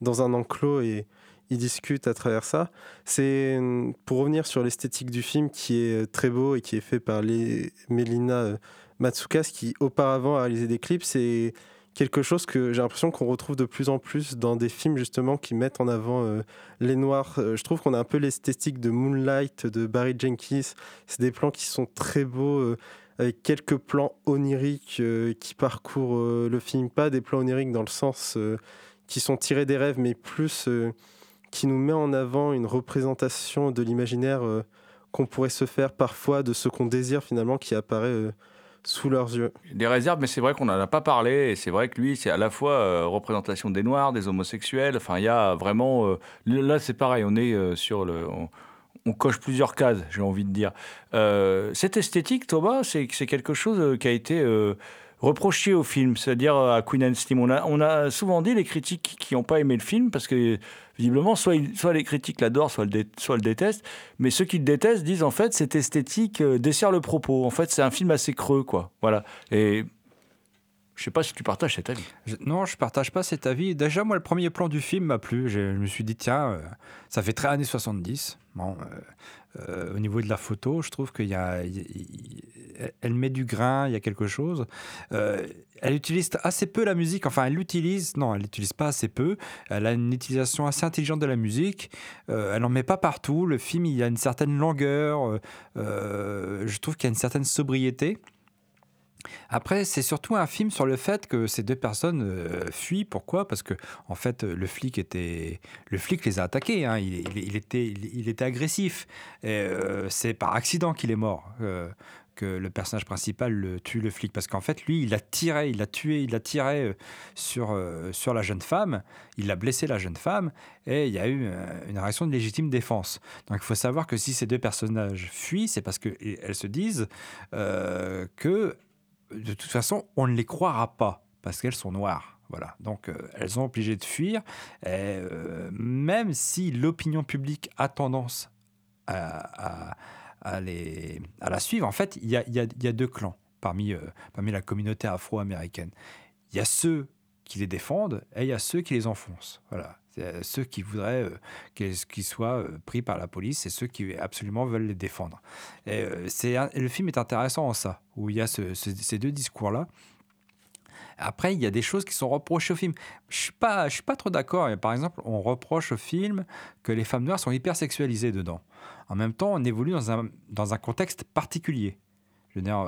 dans un enclos et ils discutent à travers ça. C'est pour revenir sur l'esthétique du film qui est euh, très beau et qui est fait par les Melina euh, Matsukas qui auparavant a réalisé des clips. C'est quelque chose que j'ai l'impression qu'on retrouve de plus en plus dans des films justement qui mettent en avant euh, les noirs. Je trouve qu'on a un peu l'esthétique de Moonlight de Barry Jenkins. C'est des plans qui sont très beaux. avec quelques plans oniriques qui parcourent le film, pas des plans oniriques dans le sens qui sont tirés des rêves, mais plus qui nous met en avant une représentation de l'imaginaire euh, qu'on pourrait se faire parfois de ce qu'on désire finalement qui apparaît euh, sous leurs yeux. Des réserves, mais c'est vrai qu'on n'en a pas parlé. Et c'est vrai que lui, c'est à la fois euh, représentation des Noirs, des homosexuels. Enfin, il y a vraiment. là, c'est pareil. On est sur le. On, coche plusieurs cases, j'ai envie de dire. Cette esthétique, Thomas, c'est quelque chose qui a été reproché au film, c'est-à-dire à Queen Anne Steam. On a, on a souvent dit les critiques qui n'ont pas aimé le film parce que visiblement, soit, soit les critiques l'adorent, soit, le détestent. Mais ceux qui le détestent disent en fait cette esthétique euh, dessert le propos. En fait, c'est un film assez creux, quoi. Voilà. Et je sais pas si tu partages cet avis. Je- non, je partage pas cet avis. Déjà, moi, le premier plan du film m'a plu. Je, je me suis dit, tiens, euh, ça fait très années 70. Bon, euh, euh, au niveau de la photo, je trouve qu'il met du grain, il y a quelque chose. Euh, elle utilise assez peu la musique. Enfin, elle l'utilise. Non, elle l'utilise pas assez peu. Elle a une utilisation assez intelligente de la musique. Elle en met pas partout. Le film, il a une certaine longueur. je trouve qu'il y a une certaine sobriété. Après, c'est surtout un film sur le fait que ces deux personnes euh, fuient. Pourquoi? Parce que en fait, le flic était, le flic les a attaqués. hein. Il, était, il, était agressif. Euh, c'est par accident qu'il est mort. euh, que le personnage principal tue le flic parce qu'en fait lui il a tiré il a tué il a tiré euh, sur euh, sur la jeune femme il a blessé la jeune femme et il y a eu euh, une réaction de légitime défense donc il faut savoir que si ces deux personnages fuient c'est parce que elles se disent euh, que de toute façon, on ne les croira pas parce qu'elles sont noires. Voilà. Donc, euh, elles sont obligées de fuir. Euh, même si l'opinion publique a tendance à, les, à la suivre, en fait, il y a deux clans parmi, euh, parmi la communauté afro-américaine. Il y a ceux qui les défendent et il y a ceux qui les enfoncent. Voilà. Euh, ceux qui voudraient euh, qu'ils soient euh, pris par la police et ceux qui absolument veulent les défendre. Euh, c'est le film est intéressant en ça, où il y a ce- ce- ces deux discours-là. Après, il y a des choses qui sont reprochées au film. Je suis suis pas trop d'accord. Par exemple, on reproche au film que les femmes noires sont hyper sexualisées dedans. En même temps, on évolue dans un, dans un contexte particulier. Je veux dire,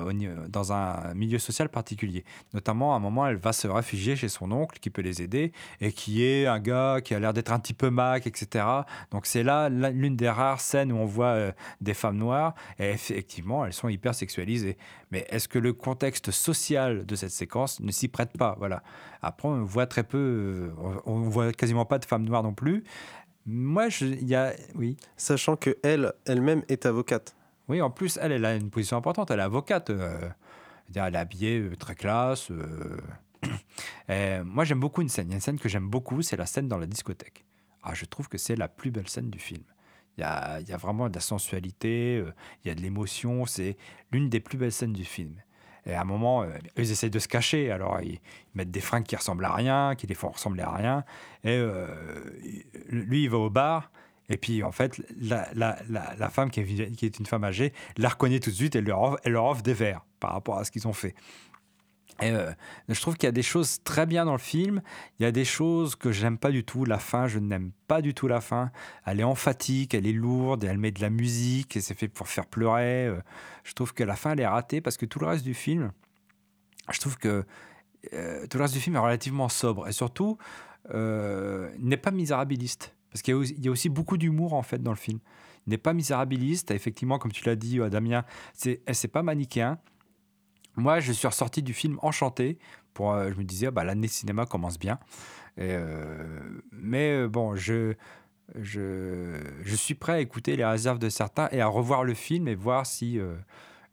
dans un milieu social particulier. Notamment, à un moment, elle va se réfugier chez son oncle qui peut les aider et qui est un gars qui a l'air d'être un petit peu mac, etc. Donc, c'est là l'une des rares scènes où on voit euh, des femmes noires et effectivement, elles sont hyper sexualisées. Mais est-ce que le contexte social de cette séquence ne s'y prête pas? Voilà. Après, on voit très peu, euh, on voit quasiment pas de femmes noires non plus. Moi, il y a, oui. Sachant que elle, elle-même est avocate. Oui, en plus, elle, elle a une position importante. Elle est avocate. euh, elle est habillée euh, très classe. euh. Moi, j'aime beaucoup une scène. Il y a une scène que j'aime beaucoup, c'est la scène dans la discothèque. Ah, je trouve que c'est la plus belle scène du film. Il y a, il y a vraiment de la sensualité, il y a de l'émotion. C'est l'une des plus belles scènes du film. Et à un moment, ils essayent de se cacher. Alors, ils, mettent des fringues qui ressemblent à rien, qui les font ressembler à rien. Et lui, il va au bar. Et puis, en fait, la, femme qui est, une femme âgée la reconnaît tout de suite et leur offre, elle leur offre des verres par rapport à ce qu'ils ont fait. Et, euh, je trouve qu'il y a des choses très bien dans le film. Il y a des choses que j'aime pas du tout. La fin, je n'aime pas du tout la fin. Elle est emphatique, elle est lourde, elle met de la musique et c'est fait pour faire pleurer. Euh, Je trouve que la fin, elle est ratée parce que tout le reste du film, je trouve que euh, tout le reste du film est relativement sobre et surtout n'est pas misérabiliste. Parce qu'il y, a aussi- beaucoup d'humour en fait dans le film. Il n'est pas misérabiliste. Effectivement, comme tu l'as dit, euh, Damien, c'est c'est pas manichéen. Moi, je suis ressorti du film enchanté. Pour, euh, je me disais, ah bah, l'année cinéma commence bien. Euh, mais bon, je, je, suis prêt à écouter les réserves de certains et à revoir le film et voir si,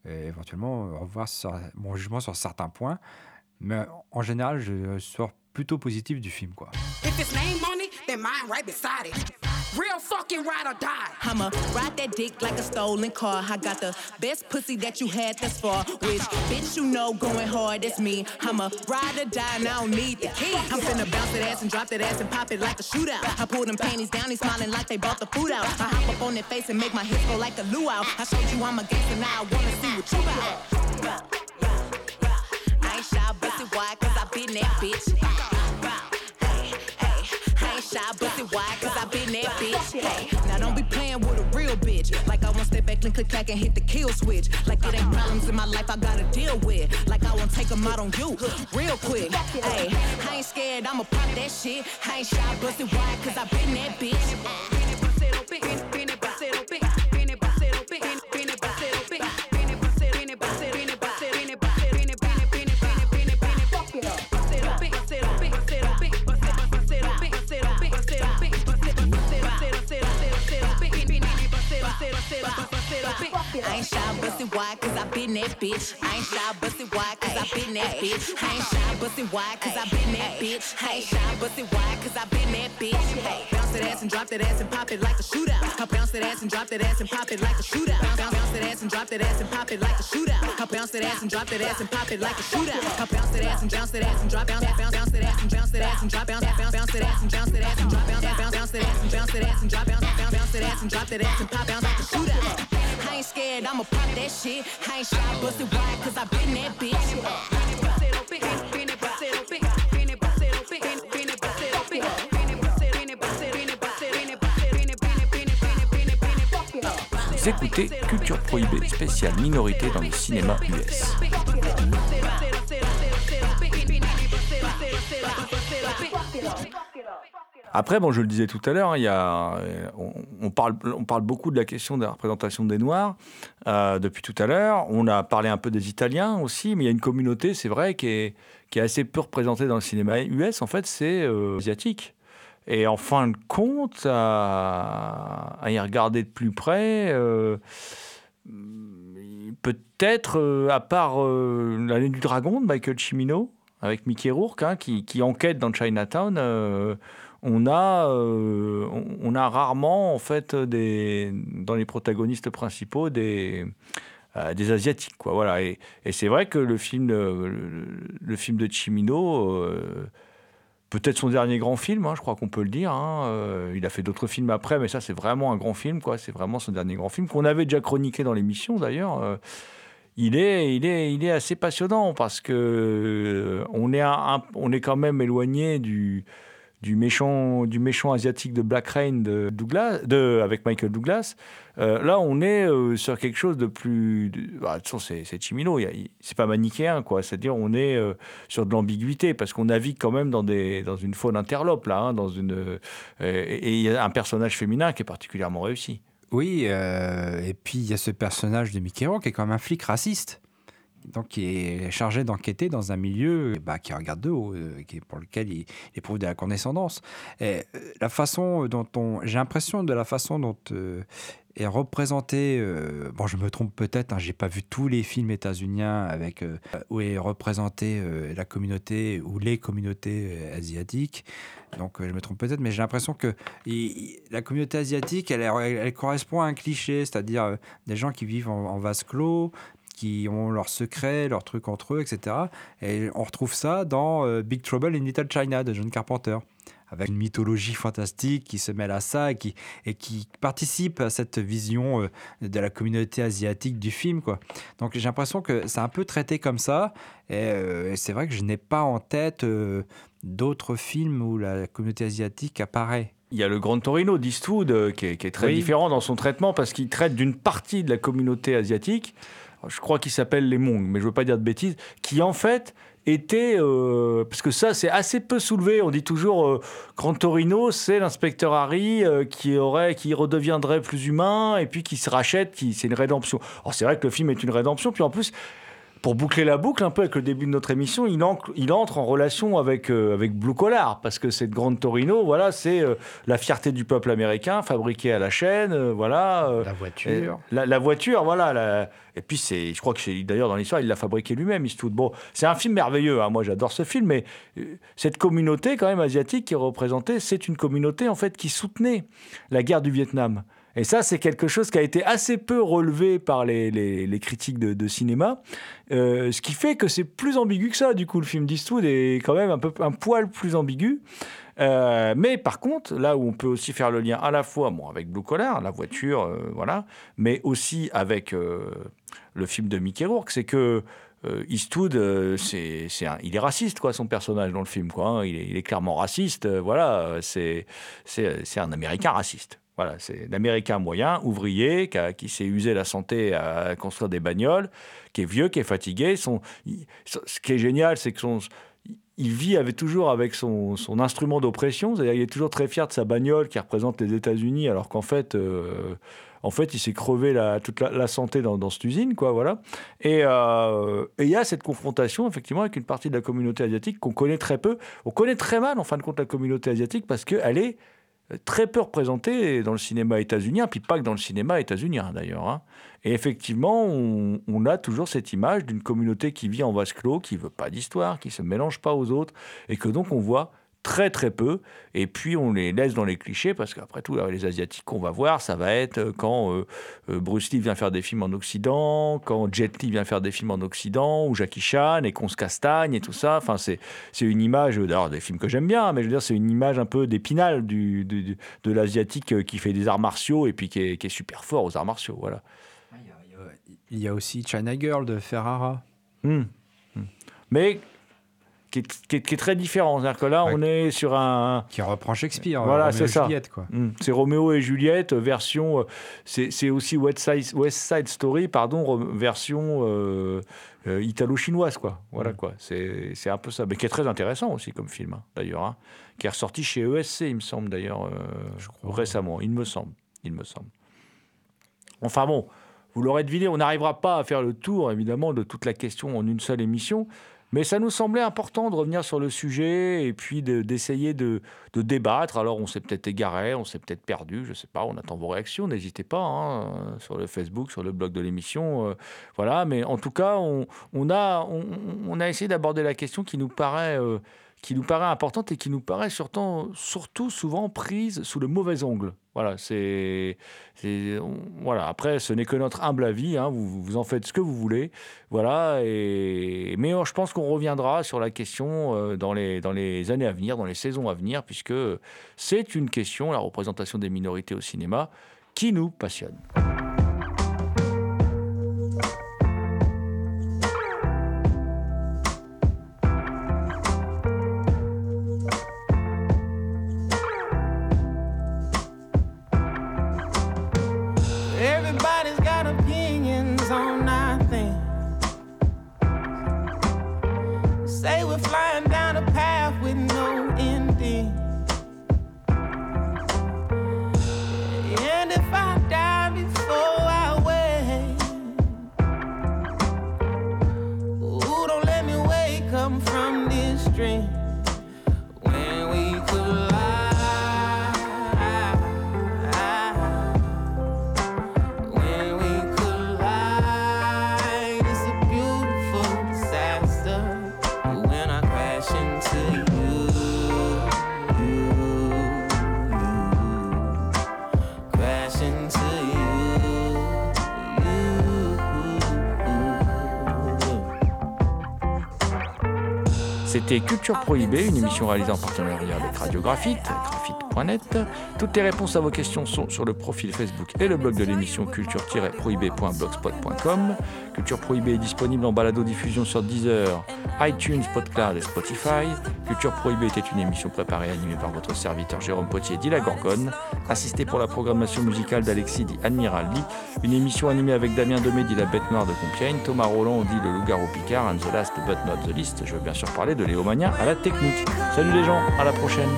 éventuellement, revoir mon jugement sur certains points. Mais en général, je sors plutôt positif du film. Quoi. If it's name on it, then mine right beside it. Real fucking ride or die. I'ma ride that dick like a stolen car. I got the best pussy that you had thus far. Which bitch you know going hard, that's me. I'ma ride or die and I don't need the key. I'm finna bounce that ass and drop that ass and pop it like a shootout. I pull them panties down, he's smiling like they brought the food out. I hop up on their face and make my hips go like a luau. I showed you I'm a gangster, now I wanna see what you about. I ain't shy, busted wide, cause I been that bitch. Hey, ain't shy, cause I been that bitch. Hey, now don't be playing with a real bitch. Like I won't step back, click, click, clack, and hit the kill switch. Like it ain't problems in my life I gotta deal with. Like I won't take them out on you real quick. Hey, I ain't scared, I'ma pop that shit. I ain't shy, busted wide, cause I been that bitch. Uh, I ain't shy, busted wide, cause I been that bitch. I ain't shy, busted wide, cause I been that bitch. I ain't shy, busted wide, cause I been that bitch. I ain't shy, busted wide, cause I been that bitch. Bounce that ass and drop that ass and pop it like a shootout. I bounce that ass and drop that ass and pop it like a shootout. Bounce, bounce that ass and drop that ass and pop it like a shootout. I bounce that ass and drop that ass and pop it like a shootout. I bounce that ass and bounce that ass and drop bounce bounce bounce that ass and bounce that ass and drop bounce bounce bounce that ass and bounce that ass and drop bounce bounce bounce that ass and bounce that ass and drop bounce bounce bounce that ass and drop that ass and pop bounce like a shootout. I ain't scared, I'ma pop that shit. I ain't shy, busted wide, cause I been that bitch. Vous écoutez Culture Prohibée, spéciale minorité dans le cinéma US. Après, bon, je le disais tout à l'heure, hein, euh, on, on parle, on parle beaucoup de la question de la représentation des Noirs euh, depuis tout à l'heure. On a parlé un peu des Italiens aussi, mais il y a une communauté, c'est vrai, qui est, assez peu représentée dans le cinéma US. En fait, c'est euh, asiatique. Et en fin de compte, à, y regarder de plus près, peut-être, à part l'année du dragon de Michael Cimino, avec Mickey Rourke, hein, qui, enquête dans Chinatown, on, a, euh, on, a rarement, en fait, des, dans les protagonistes principaux, des, euh, des Asiatiques. Quoi, voilà. Et, c'est vrai que le film, euh, le, film de Cimino... euh, peut-être son dernier grand film, hein, je crois qu'on peut le dire. hein. Il a fait d'autres films après, mais ça, c'est vraiment un grand film. quoi. C'est vraiment son dernier grand film, qu'on avait déjà chroniqué dans l'émission d'ailleurs. Il, est, il, est, il est assez passionnant parce que on, est on est quand même éloigné du, du, méchant, du méchant asiatique de Black Rain de Douglas, de, avec Michael Douglas. Euh, là, on est euh, sur quelque chose de plus. de- bah, toute façon, c'est Chimino, c'est pas manichéen, quoi. C'est-à-dire, on est euh, sur de l'ambiguïté parce qu'on navigue quand même dans, des, dans une faune interlope, là, hein, dans une. et il y a un personnage féminin qui est particulièrement réussi. Oui, et puis il y a ce personnage de Mickey Rourke qui est quand même un flic raciste. Donc, qui est chargé d'enquêter dans un milieu bah, qui regarde de haut, euh, qui, pour lequel il, éprouve de la condescendance. Et euh, la façon dont on. J'ai l'impression de la façon dont euh, est représenté. euh, bon, je me trompe peut-être, hein, j'ai pas vu tous les films états-uniens avec euh, où est représentée euh, la communauté ou les communautés euh, asiatiques. Donc, euh, je me trompe peut-être, mais j'ai l'impression que la communauté asiatique, elle, correspond à un cliché, c'est-à-dire euh, des gens qui vivent en, en vase clos, qui ont leurs secrets, leurs trucs entre eux, etc. Et on retrouve ça dans euh, Big Trouble in Little China de John Carpenter, avec une mythologie fantastique qui se mêle à ça et qui, et qui participe à cette vision euh, de la communauté asiatique du film. Quoi. Donc j'ai l'impression que c'est un peu traité comme ça. Et, euh, et c'est vrai que je n'ai pas en tête euh, d'autres films où la communauté asiatique apparaît. Il y a le Grand Torino d'Eastwood qui, est, qui est très Oui. différent dans son traitement parce qu'il traite d'une partie de la communauté asiatique, je crois qu'il s'appelle les Hmong, mais je veux pas dire de bêtises, qui en fait était, euh, parce que ça c'est assez peu soulevé, on dit toujours euh, Grand Torino c'est l'inspecteur Harry euh, qui, aurait, qui redeviendrait plus humain et puis qui se rachète, qui, c'est une rédemption. Alors c'est vrai que le film est une rédemption, puis en plus pour boucler la boucle un peu avec le début de notre émission, il, en- il entre en relation avec, euh, avec Blue Collar, parce que cette grande Torino, voilà, c'est euh, la fierté du peuple américain, fabriquée à la chaîne, euh, voilà. La voiture. la, la voiture, voilà. la- Et puis, c'est, je crois que c'est, d'ailleurs, dans l'histoire, il l'a fabriqué lui-même, Eastwood. Bon, c'est un film merveilleux, hein, moi j'adore ce film, mais cette communauté, quand même, asiatique qui est représentée, c'est une communauté, en fait, qui soutenait la guerre du Vietnam. Et ça, c'est quelque chose qui a été assez peu relevé par les, critiques de, cinéma, Euh, ce qui fait que c'est plus ambigu que ça. Du coup, le film d'Eastwood est quand même un, peu, un poil plus ambigu. Euh, mais par contre, là où on peut aussi faire le lien à la fois bon, avec Blue Collar, la voiture, euh, voilà, mais aussi avec le film de Mickey Rourke, c'est que Eastwood, c'est, il est raciste, quoi, son personnage dans le film. Quoi, hein. il, est, clairement raciste. voilà, c'est un Américain raciste. C'est l'Américain moyen, ouvrier, qui, s'est usé la santé à construire des bagnoles, qui est vieux, qui est fatigué. Ce qui est génial, c'est que son, il vit toujours avec son, instrument d'oppression, c'est-à-dire il est toujours très fier de sa bagnole qui représente les États-Unis, alors qu'en fait, euh, en fait, il s'est crevé la, toute la, santé dans, cette usine, quoi, voilà. Et euh, et il y a cette confrontation, effectivement, avec une partie de la communauté asiatique qu'on connaît très peu. On connaît très mal, en fin de compte, la communauté asiatique parce qu'elle est très peu représentée dans le cinéma états-unien, puis pas que dans le cinéma états-unien, d'ailleurs. hein. Et effectivement, on, on a toujours cette image d'une communauté qui vit en vase clos, qui veut pas d'histoire, qui se mélange pas aux autres, et que donc on voit très très peu, et puis on les laisse dans les clichés, parce qu'après tout, les Asiatiques qu'on va voir, ça va être euh, quand euh, euh, Bruce Lee vient faire des films en Occident, quand Jet Li vient faire des films en Occident, ou Jackie Chan, et qu'on se castagne, et tout ça. Enfin, c'est une image, d'ailleurs, des films que j'aime bien, mais je veux dire, c'est une image un peu d'épinal du, de l'Asiatique qui fait des arts martiaux, et puis qui est, qui est super fort aux arts martiaux, voilà. Il y a aussi China Girl de Ferrara. Hmm. Hmm. Mais qui est, qui est- qui est très différent. C'est-à-dire que là, Ouais. on est sur un. Qui reprend Shakespeare. Voilà, c'est ça. Hmm. C'est Roméo et Juliette, euh, version. euh, C'est aussi West Side, West Side Story, pardon, version euh, euh, italo-chinoise, quoi. Voilà, quoi. C'est c'est un peu ça. Mais qui est très intéressant aussi comme film, hein, d'ailleurs. hein. Qui est ressorti chez ESC, il me semble, d'ailleurs, euh, récemment. Il me semble. Il me semble. Enfin bon, vous l'aurez deviné, on n'arrivera pas à faire le tour, évidemment, de toute la question en une seule émission. Mais ça nous semblait important de revenir sur le sujet et puis de- d'essayer de, débattre. Alors, on s'est peut-être égaré, on s'est peut-être perdu, je ne sais pas. On attend vos réactions, n'hésitez pas, hein, sur le Facebook, sur le blog de l'émission. euh, voilà, mais en tout cas, on a essayé d'aborder la question qui nous paraît. euh, qui nous paraît importante et qui nous paraît surtout, souvent prise sous le mauvais angle. Voilà, c'est, voilà. Après, ce n'est que notre humble avis. hein, vous, vous en faites ce que vous voulez. Voilà. Mais euh, je pense qu'on reviendra sur la question euh, dans les dans les années à venir, dans les saisons à venir, puisque c'est une question, la représentation des minorités au cinéma, qui nous passionne. Culture Prohibée, une émission réalisée en partenariat avec Radiographite, graphite.net. Toutes les réponses à vos questions sont sur le profil Facebook et le blog de l'émission culture-prohibée.blogspot.com. Culture Prohibée est disponible en balado-diffusion sur Deezer, iTunes, Podcloud et Spotify. Culture Prohibée était une émission préparée et animée par votre serviteur Jérôme Potier, dit la Gorgone, assisté pour la programmation musicale d'Alexis, dit Admiral. Une émission animée avec Damien Demé, dit la Bête Noire de Compiègne, Thomas Roland, dit le Loup-Garou Picard, and the last but not the least. Je veux bien sûr parler de Léomania à la technique. Salut les gens, à la prochaine.